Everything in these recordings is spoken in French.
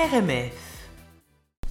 RMF.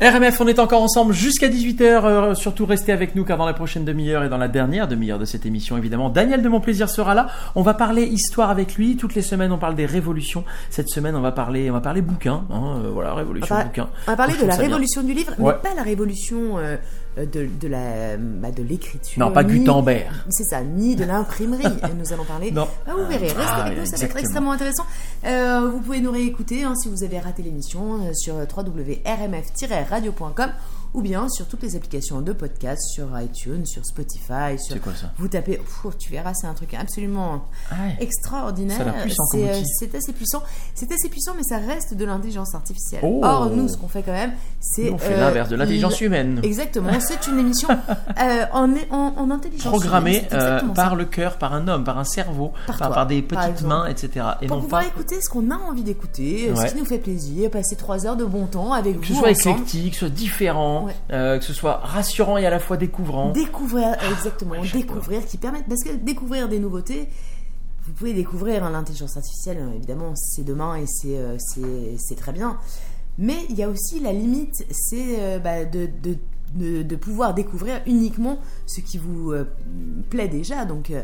RMF, on est encore ensemble jusqu'à 18h. euh, surtout restez avec nous car dans la prochaine demi-heure et dans la dernière demi-heure de cette émission, évidemment, Daniel de Mon Plaisir sera là. On va parler histoire avec lui. Toutes les semaines, on parle des révolutions. Cette semaine, on va parler, on va parler bouquin. hein, euh, voilà, révolution On va- bouquin. On va parler de la bien. révolution du livre, Ouais. mais pas la révolution euh, de, de la bah, de l'écriture. Non, pas ni- Gutenberg. C'est ça, ni de l'imprimerie. Nous allons parler. Non. Ah, vous verrez, restez Ah, avec nous, ça va être extrêmement intéressant. Euh, vous pouvez nous réécouter hein, si vous avez raté l'émission euh, sur www.rmf-radio.com ou bien sur toutes les applications de podcast, sur iTunes, sur Spotify. Sur... C'est quoi ça? Vous tapez, Pfff, tu verras, c'est un truc absolument Ah ouais. extraordinaire. C'est euh, c'est assez puissant. C'est assez puissant, mais ça reste de l'intelligence artificielle. Oh. Or, nous, ce qu'on fait quand même, c'est. On fait euh, l'inverse de l'intelligence l- humaine. Exactement, c'est une émission euh, en, en, en intelligence Programmée euh, ça. par le cœur, par un homme, par un cerveau, Par par, toi, par des par petites exemple. mains, etc. Et Pour non pouvoir pas écouter ce qu'on a envie d'écouter, Ouais. ce qui nous fait plaisir, passer trois heures de bon temps avec que ce vous soit ensemble. éclectique, soit différent, Ouais. euh, que ce soit rassurant et à la fois découvrant. Découvrir, euh, exactement, ouais, découvrir, qui permettent, parce que découvrir des nouveautés, vous pouvez découvrir hein, l'intelligence artificielle, euh, évidemment, c'est demain et c'est euh, c'est- très bien. Mais il y a aussi la limite, c'est bah, de, de, de, de pouvoir découvrir uniquement ce qui vous euh, plaît déjà. Donc euh,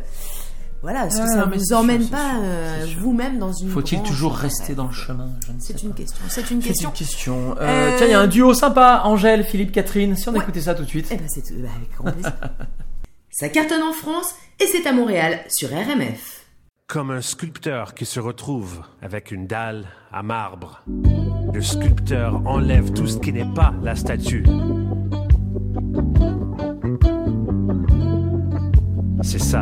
voilà, est-ce que ça mais vous emmène pas euh, vous-même dans une Faut-il toujours Ouais, rester dans le chemin ne C'est une question. C'est une C'est question. une question. Euh, Euh, Tiens, il y a un duo sympa, Angèle, Philippe, Catherine. Si on Ouais. écoutait ça tout de suite. Eh ben, c'est tout- bah, avec grand plaisir. Ça cartonne en France et c'est à Montréal sur RMF. Comme un sculpteur qui se retrouve avec une dalle à marbre. Le sculpteur enlève tout ce qui n'est pas la statue. C'est ça,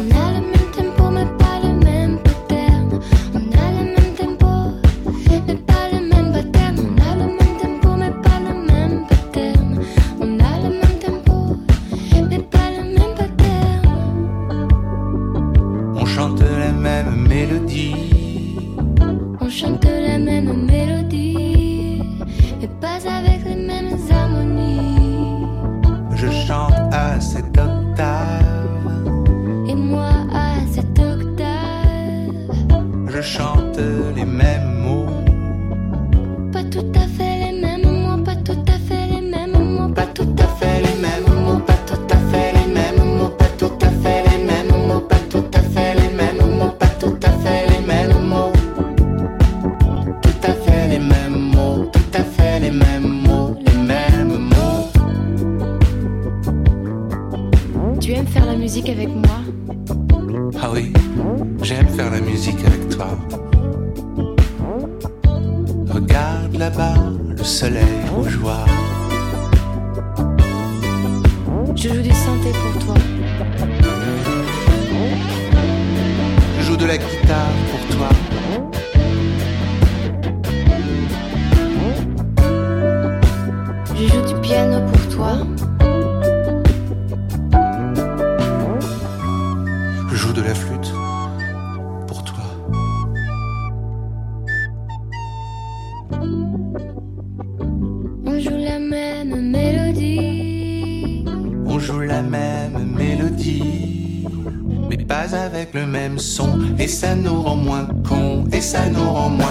Pour toi. Je joue de la flûte pour toi. On joue la même mélodie. On joue la même mélodie, mais pas avec le même son. Et ça nous rend moins cons, et ça nous rend moins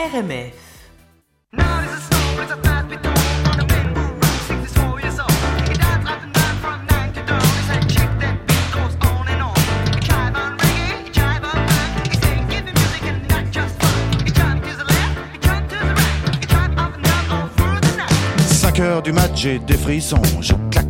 RMF. Not a 5 heures du match, j'ai des frissons. Je claque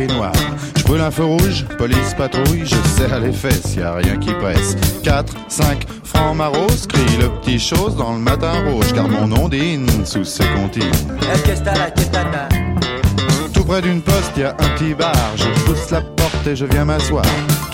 noir. Je brûle un feu rouge, police patrouille, je serre les fesses, y a rien qui presse. 4, 5 francs maros, crie le petit chose dans le matin rouge, car mon ondine sous ses comptines. Tout près d'une poste, y a un petit bar. Je pousse la porte et je viens m'asseoir.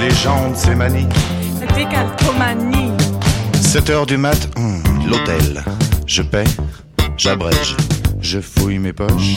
plaît. Les gens de ces manies. Décalcomanie. 7 heures du mat, hum, l'hôtel. Je paie, j'abrège, je fouille mes poches.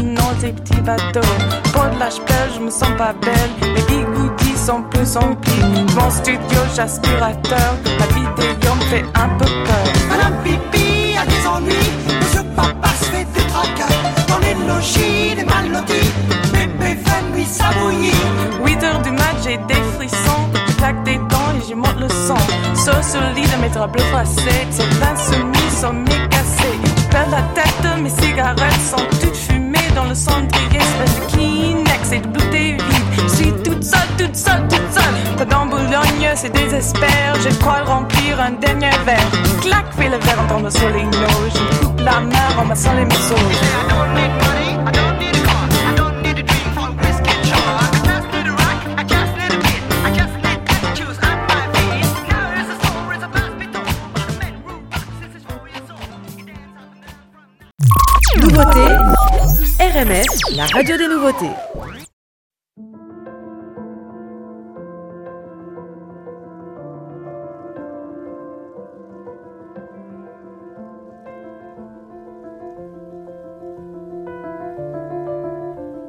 ces petits bateaux. Pour de l'âge je me sens pas belle. Les bigoudis sont plus remplis. Mon studio, j'aspirateur. La vidéo me fait un peu peur. Madame Pipi a des ennuis. Monsieur Papa se fait des tracas. Dans les logis, les mal lotis. Bébé fait nuit ça bouillit. 8 heures du mat, j'ai des frissons. Je claque des dents et j'y monte le. Sauf sur le lit de mes draps bleus froissés. C'est l'insomnie, sommeil cassé. Je perds la tête, mes cigarettes sont toutes fumées dans le cendrier. Espèce de Kleenex et de bouteilles vides. Je suis toute seule, toute seule, toute seule. Pas dans Boulogne, c'est désespère. De quoi remplir un dernier verre. Clac, fais le verre en tombant sur les noix. Je coupe la main en ramassant les morceaux. La radio des nouveautés.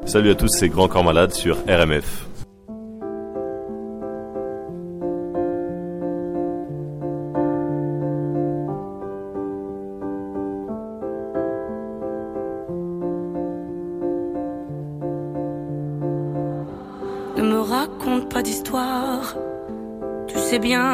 Salut à tous, c'est Grand Corps Malade sur RMF.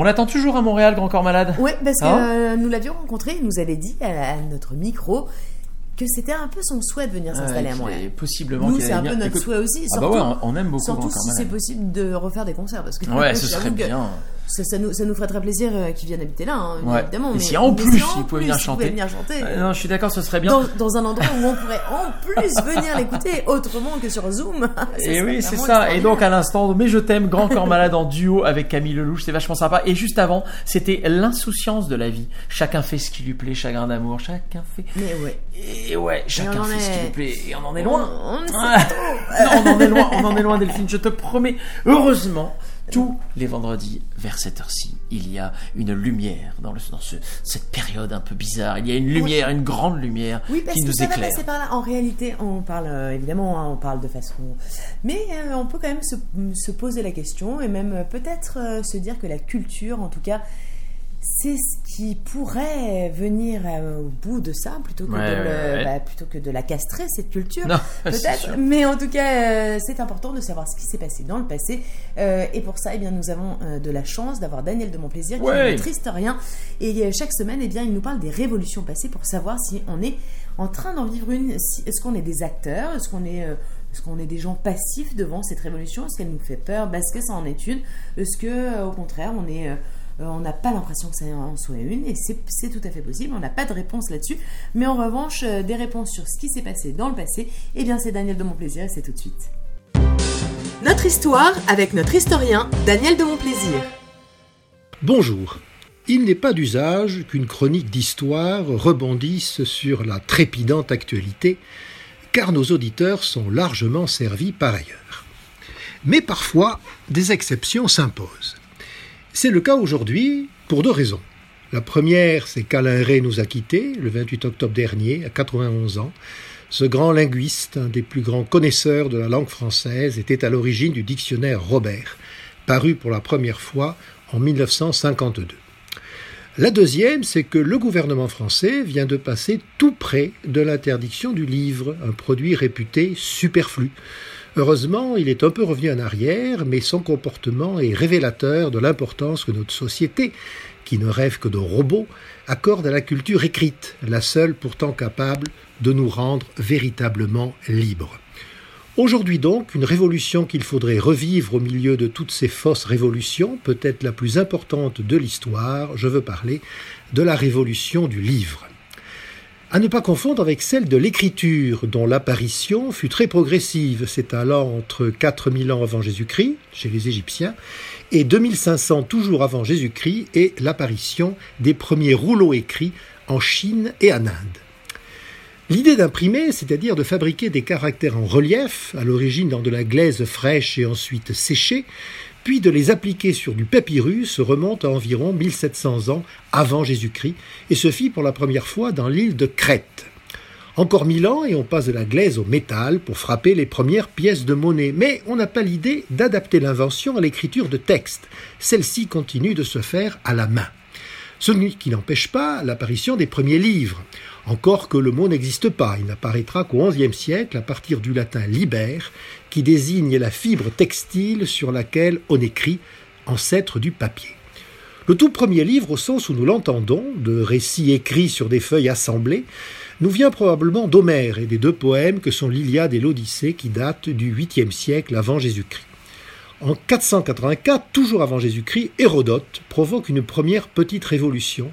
On l'attend toujours à Montréal, Grand Corps Malade. Oui, parce que Hein euh, nous l'avions rencontré, il nous avait dit à, à notre micro que c'était un peu son souhait de venir s'installer à Montréal. Possiblement Nous, c'est un peu notre Écoute- souhait aussi. Ah bah ouais, on- aime beaucoup Surtout si c'est possible de refaire des concerts. Parce que Ouais, ce serait que bien. Ça, ça nous, ça nous ferait très plaisir euh, qu'ils viennent habiter là, hein, Ouais. évidemment. Et mais- si en mais plus, si en il pouvait plus, venir chanter. venir chanter. Euh, non, je suis d'accord, ce serait bien. Dans, dans un endroit où on pourrait en plus venir l'écouter autrement que sur Zoom. Et serait oui, c'est ça. Et donc à l'instant, mais je t'aime, Grand Corps Malade en duo avec Camille Lelouch, c'est vachement sympa. Et juste avant, c'était l'insouciance de la vie. Chacun fait ce qui lui plaît, chagrin d'amour, chacun fait. Mais ouais. Et ouais, chacun fait ce qui lui plaît. Et on en est loin. Ah. non, on en est loin, on en est loin, Delphine. Je te promets. Heureusement, tous les vendredis vers cette heure-ci, il y a une lumière dans, le, dans ce- cette période un peu bizarre. Il y a une lumière, une grande lumière Oui, parce qui que nous ça va éclaire. passer par là. En réalité, on parle euh, évidemment, hein, on parle de façon, mais euh, on peut quand même se, se poser la question et même euh, peut-être euh, se dire que la culture, en tout cas, c'est ce qui pourrait venir euh, au bout de ça plutôt que, Ouais, de, le- ouais, ouais. bah, plutôt que de la castrer cette culture. Peut-être. Mais en tout cas, euh, c'est important de savoir ce qui s'est passé dans le passé. Euh, et pour ça, eh bien, nous avons euh, de la chance d'avoir Daniel de Montplaisir, qui est notre historien. Et chaque semaine, eh bien, il nous parle des révolutions passées pour savoir si on est en train d'en vivre une. si- Est-ce qu'on est des acteurs? Est-ce qu'on est, est-ce qu'on est des gens passifs devant cette révolution? Est-ce qu'elle nous fait peur? Bah, Est-ce que ça en est une? Est-ce que, au contraire, on est... euh, on n'a pas l'impression que ça en soit une, et c'est tout à fait possible. On n'a pas de réponse là-dessus. Mais en revanche, euh, des réponses sur ce qui s'est passé dans le passé, eh bien, c'est Daniel de Montplaisir, c'est tout de suite. Notre histoire avec notre historien Daniel de Montplaisir. Bonjour. Il n'est pas d'usage qu'une chronique d'histoire rebondisse sur la trépidante actualité, car nos auditeurs sont largement servis par ailleurs. mais parfois des exceptions s'imposent. C'est le cas aujourd'hui pour deux raisons. La première, c'est qu'Alain Ray nous a quittés le 28 octobre dernier, à 91 ans. Ce grand linguiste, un des plus grands connaisseurs de la langue française, était à l'origine du dictionnaire Robert, paru pour la première fois en 1952. La deuxième, c'est que le gouvernement français vient de passer tout près de l'interdiction du livre, un produit réputé superflu. Heureusement, il est un peu revenu en arrière, mais son comportement est révélateur de l'importance que notre société, qui ne rêve que de robots, accorde à la culture écrite, la seule pourtant capable de nous rendre véritablement libres. Aujourd'hui donc, une révolution qu'il faudrait revivre au milieu de toutes ces fausses révolutions, peut-être la plus importante de l'histoire, je veux parler de la révolution du livre. À ne pas confondre avec celle de l'écriture, dont l'apparition fut très progressive, s'étalant entre 4000 ans avant Jésus-Christ, chez les Égyptiens, et 2500 toujours avant Jésus-Christ, et l'apparition des premiers rouleaux écrits en Chine et en Inde. L'idée d'imprimer, c'est-à-dire de fabriquer des caractères en relief, à l'origine dans de la glaise fraîche et ensuite séchée, puis de les appliquer sur du papyrus remonte à environ 1700 ans avant Jésus-Christ et se fit pour la première fois dans l'île de Crète. Encore mille ans et on passe de la glaise au métal pour frapper les premières pièces de monnaie, mais on n'a pas l'idée d'adapter l'invention à l'écriture de texte. Celle-ci continue de se faire à la main. Ce qui n'empêche pas l'apparition des premiers livres. Encore que le mot n'existe pas, il n'apparaîtra qu'au XIe siècle à partir du latin liber, qui désigne la fibre textile sur laquelle on écrit, ancêtre du papier. Le tout premier livre, au sens où nous l'entendons, de récits écrits sur des feuilles assemblées, nous vient probablement d'Homère et des deux poèmes que sont l'Iliade et l'Odyssée qui datent du 8e siècle avant Jésus-Christ. En 484, toujours avant Jésus-Christ, Hérodote provoque une première petite révolution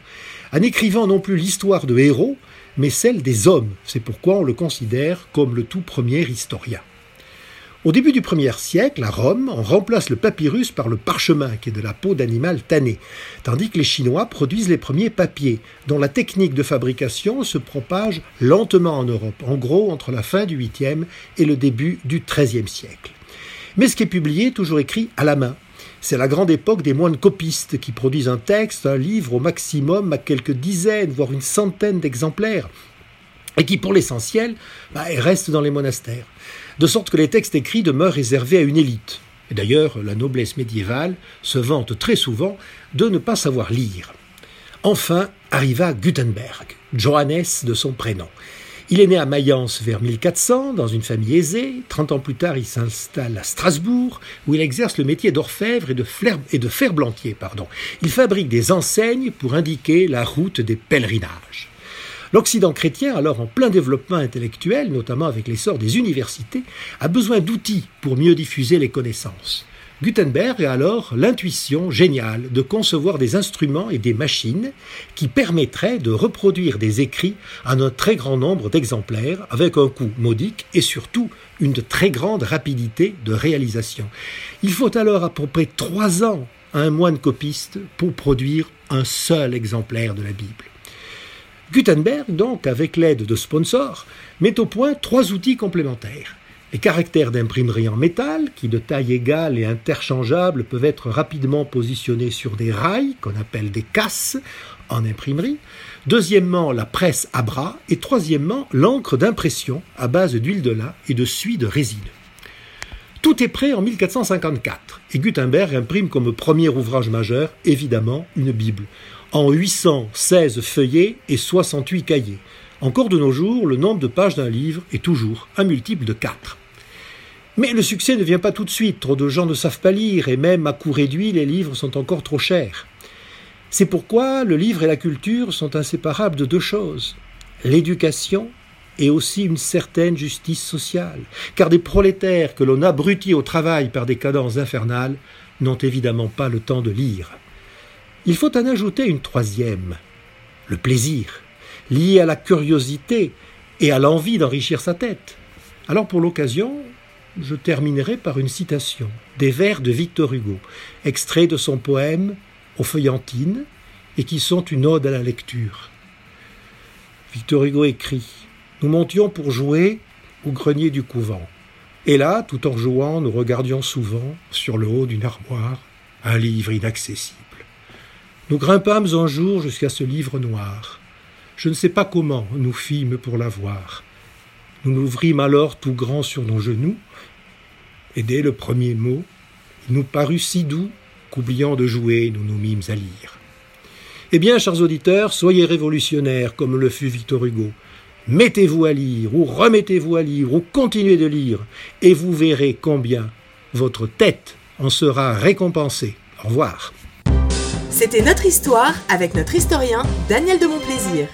en écrivant non plus l'histoire de héros, mais celle des hommes. C'est pourquoi on le considère comme le tout premier historien. Au début du premier siècle, à Rome, on remplace le papyrus par le parchemin, qui est de la peau d'animal tanné, tandis que les Chinois produisent les premiers papiers, dont la technique de fabrication se propage lentement en Europe, en gros entre la fin du 8e et le début du XIIIe siècle. Mais ce qui est publié est toujours écrit à la main. C'est la grande époque des moines copistes qui produisent un texte, un livre au maximum à quelques dizaines, voire une centaine d'exemplaires, et qui pour l'essentiel bah, restent dans les monastères, de sorte que les textes écrits demeurent réservés à une élite. Et d'ailleurs, la noblesse médiévale se vante très souvent de ne pas savoir lire. Enfin arriva Gutenberg, Johannes de son prénom. Il est né à Mayence vers 1400, dans une famille aisée. Trente ans plus tard, il s'installe à Strasbourg, où il exerce le métier d'orfèvre et de, ferblantier. Il fabrique des enseignes pour indiquer la route des pèlerinages. L'Occident chrétien, alors en plein développement intellectuel, notamment avec l'essor des universités, a besoin d'outils pour mieux diffuser les connaissances. Gutenberg a alors l'intuition géniale de concevoir des instruments et des machines qui permettraient de reproduire des écrits en un très grand nombre d'exemplaires avec un coût modique et surtout une très grande rapidité de réalisation. Il faut alors à peu près trois ans à un moine copiste pour produire un seul exemplaire de la Bible. Gutenberg, donc, avec l'aide de sponsors, met au point trois outils complémentaires. Les caractères d'imprimerie en métal, qui de taille égale et interchangeable peuvent être rapidement positionnés sur des rails, qu'on appelle des casses, en imprimerie. Deuxièmement, la presse à bras. Et troisièmement, l'encre d'impression à base d'huile de lin et de suie de résine. Tout est prêt en 1454 et Gutenberg imprime comme premier ouvrage majeur, évidemment, une Bible, en 816 feuillets et 68 cahiers. Encore de nos jours, le nombre de pages d'un livre est toujours un multiple de 4. Mais le succès ne vient pas tout de suite, trop de gens ne savent pas lire, et même à coût réduit, les livres sont encore trop chers. C'est pourquoi le livre et la culture sont inséparables de deux choses, l'éducation et aussi une certaine justice sociale, car des prolétaires que l'on abrutit au travail par des cadences infernales n'ont évidemment pas le temps de lire. Il faut en ajouter une troisième, le plaisir, lié à la curiosité et à l'envie d'enrichir sa tête. Alors pour l'occasion, je terminerai par une citation des vers de Victor Hugo, extraits de son poème Aux feuillantines, et qui sont une ode à la lecture. Victor Hugo écrit Nous montions pour jouer au grenier du couvent. Et là, tout en jouant, nous regardions souvent, sur le haut d'une armoire, un livre inaccessible. Nous grimpâmes un jour jusqu'à ce livre noir. Je ne sais pas comment nous fîmes pour l'avoir. Nous l'ouvrîmes alors tout grand sur nos genoux, et dès le premier mot, il nous parut si doux qu'oubliant de jouer, nous nous mîmes à lire. Eh bien, chers auditeurs, soyez révolutionnaires comme le fut Victor Hugo. Mettez-vous à lire, ou remettez-vous à lire, ou continuez de lire, et vous verrez combien votre tête en sera récompensée. Au revoir. C'était notre histoire avec notre historien Daniel de Montplaisir.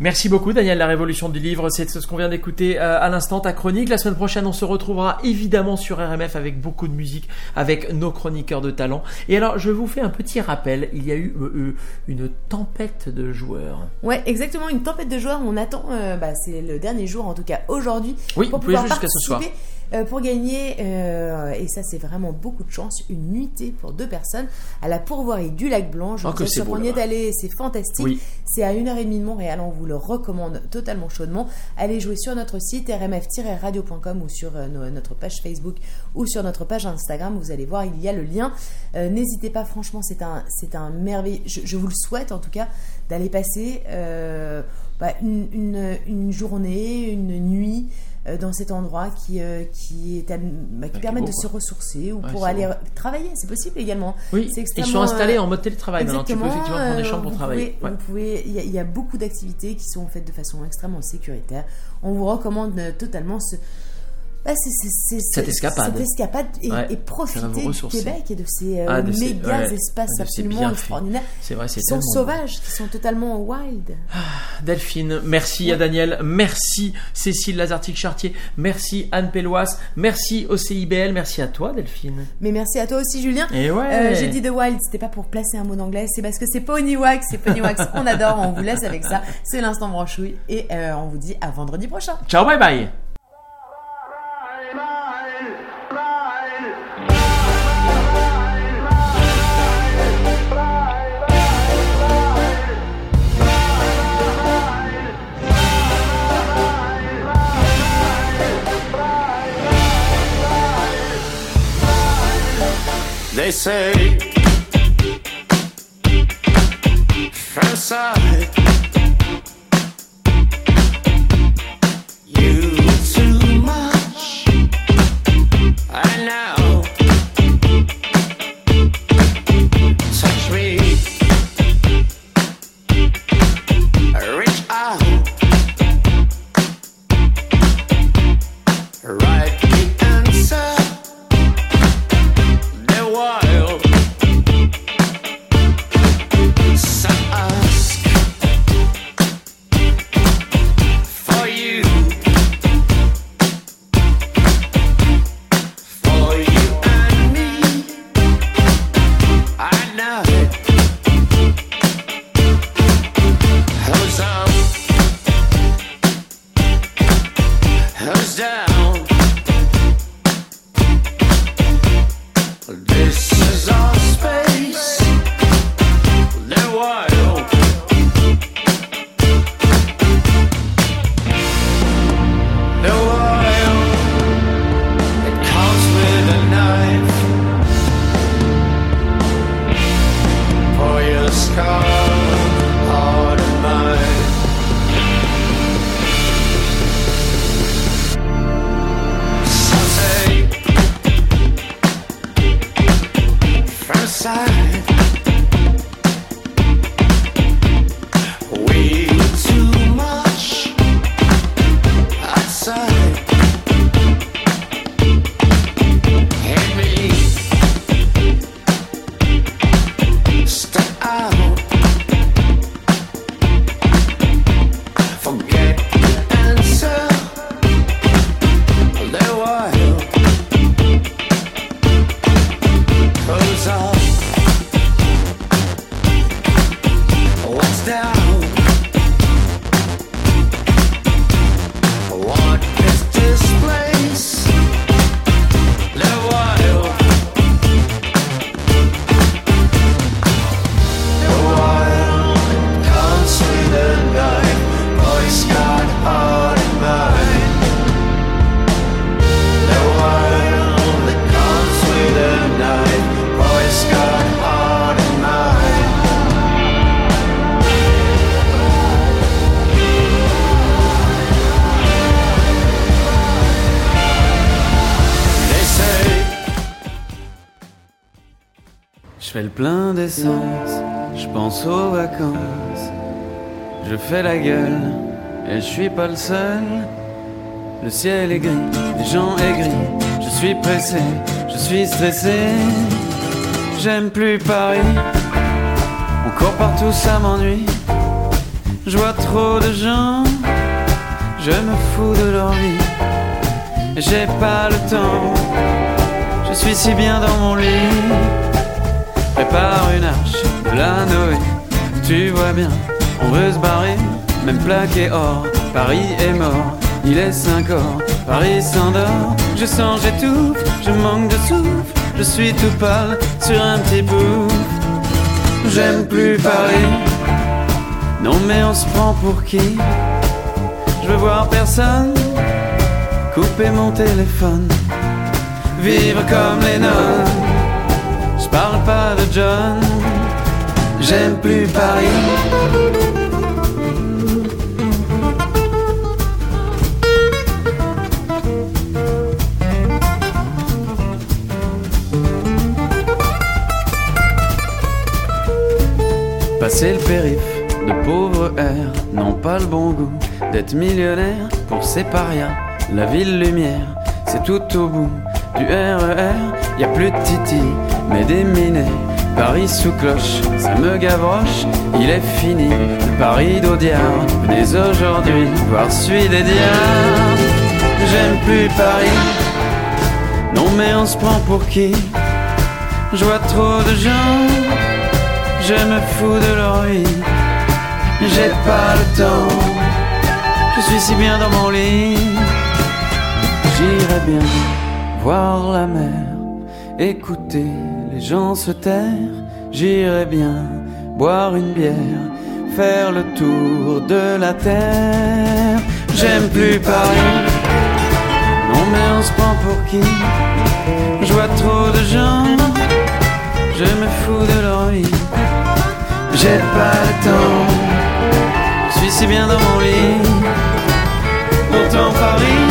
Merci beaucoup Daniel, la révolution du livre, c'est ce qu'on vient d'écouter euh, à l'instant, ta chronique. La semaine prochaine, on se retrouvera évidemment sur RMF avec beaucoup de musique, avec nos chroniqueurs de talent. Et alors, je vous fais un petit rappel, il y a eu euh, euh, une tempête de joueurs. Ouais, exactement, une tempête de joueurs. On attend, euh, bah, c'est le dernier jour, en tout cas aujourd'hui, Oui, pour vous pouvez pouvoir jouer jusqu'à ce soir. Euh, pour gagner, euh, et ça c'est vraiment beaucoup de chance, une nuitée pour deux personnes à la pourvoirie du Lac Blanc. Je Oh, vous que êtes c'est sur beau, Fournier là-bas. d'aller, c'est fantastique. Oui. C'est à 1h30 de Montréal, on vous le recommande totalement chaudement. Allez jouer sur notre site rmf-radio.com ou sur euh, no- notre page Facebook ou sur notre page Instagram. Vous allez voir, il y a le lien. N'hésitez pas, franchement, c'est un, un merveilleux. Je, je vous le souhaite en tout cas d'aller passer bah, une, une- une journée, une nuit dans cet endroit qui, euh, qui, est, bah, qui est permet beau, de se ressourcer ou Ouais, pour aller travailler. C'est possible également. Oui, C'est ils sont extrêmement, installés euh, en mode télétravail maintenant. Tu peux effectivement prendre des euh, chambres pour travailler. pouvez- Ouais. vous pouvez- il y, y a beaucoup d'activités qui sont faites de façon extrêmement sécuritaire. On vous recommande euh, totalement ce, bah, c'est- Cette escapade. cette escapade et, Ouais, et profiter du. Québec et de ces euh, Ah, de ces- méga ouais, espaces absolument extraordinaires C'est vrai, c'est qui sont sauvages, qui sont totalement wild. Delphine, merci à Daniel, merci Cécile Lazartique-Chartier, merci Anne Pelloas, merci au CIBL, merci à toi Delphine. Mais merci à toi aussi, Julien. Et ouais. Euh, J'ai dit The Wild, c'était pas pour placer un mot d'anglais, c'est parce que c'est Ponywax, c'est Ponywax, on adore, on vous laisse avec ça. C'est l'instant branchouille et euh, on vous dit à vendredi prochain. Ciao, bye bye. They say. First fais le plein d'essence, je pense aux vacances. Je fais la gueule, et je suis pas le seul. Le ciel est gris, les gens aigris. Je suis pressé, je suis stressé. J'aime plus Paris. On court partout, ça m'ennuie. Je vois trop de gens, je me fous de leur vie. J'ai pas le temps, je suis si bien dans mon lit. Prépare une arche la Noé, tu vois bien, on veut se barrer, même plaqué or. Paris est mort, il est 5 heures, Paris s'endort. Je sens, j'étouffe, je manque de souffle, je suis tout pâle sur un petit bout. J'aime plus Paris, non mais on se prend pour qui? Je veux voir personne, couper mon téléphone, vivre comme les nonnes. Parle pas de John, j'aime plus Paris. Passer le périph' de pauvres airs n'ont pas le bon goût d'être millionnaire pour ces parias. La ville lumière, c'est tout au bout du RER. Y plus de titi, mais des minets. Paris sous cloche, ça me gavroche. Il est fini, le Paris d'Audiard. Venez aujourd'hui voir celui des diables. J'aime plus Paris. Non mais on se prend pour qui? Je vois trop de gens je me fous de leur vie. J'ai pas le temps, je suis si bien dans mon lit. J'irai bien voir la mer, écouter les gens se taire. J'irai bien boire une bière, faire le tour de la terre. J'aime plus Paris, non mais on se prend pour qui? Je vois trop de gens, je me fous de leur vie. J'ai pas le temps, je suis si bien dans mon lit. Pourtant Paris,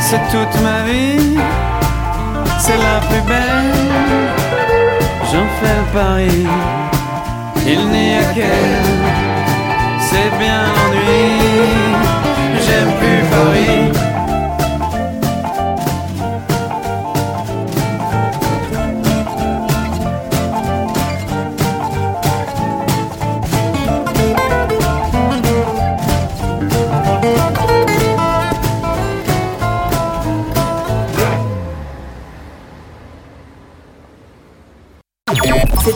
c'est toute ma vie, c'est la plus belle. J'en fais le pari, il n'y a qu'elle, c'est bien l'ennui. J'aime plus Paris.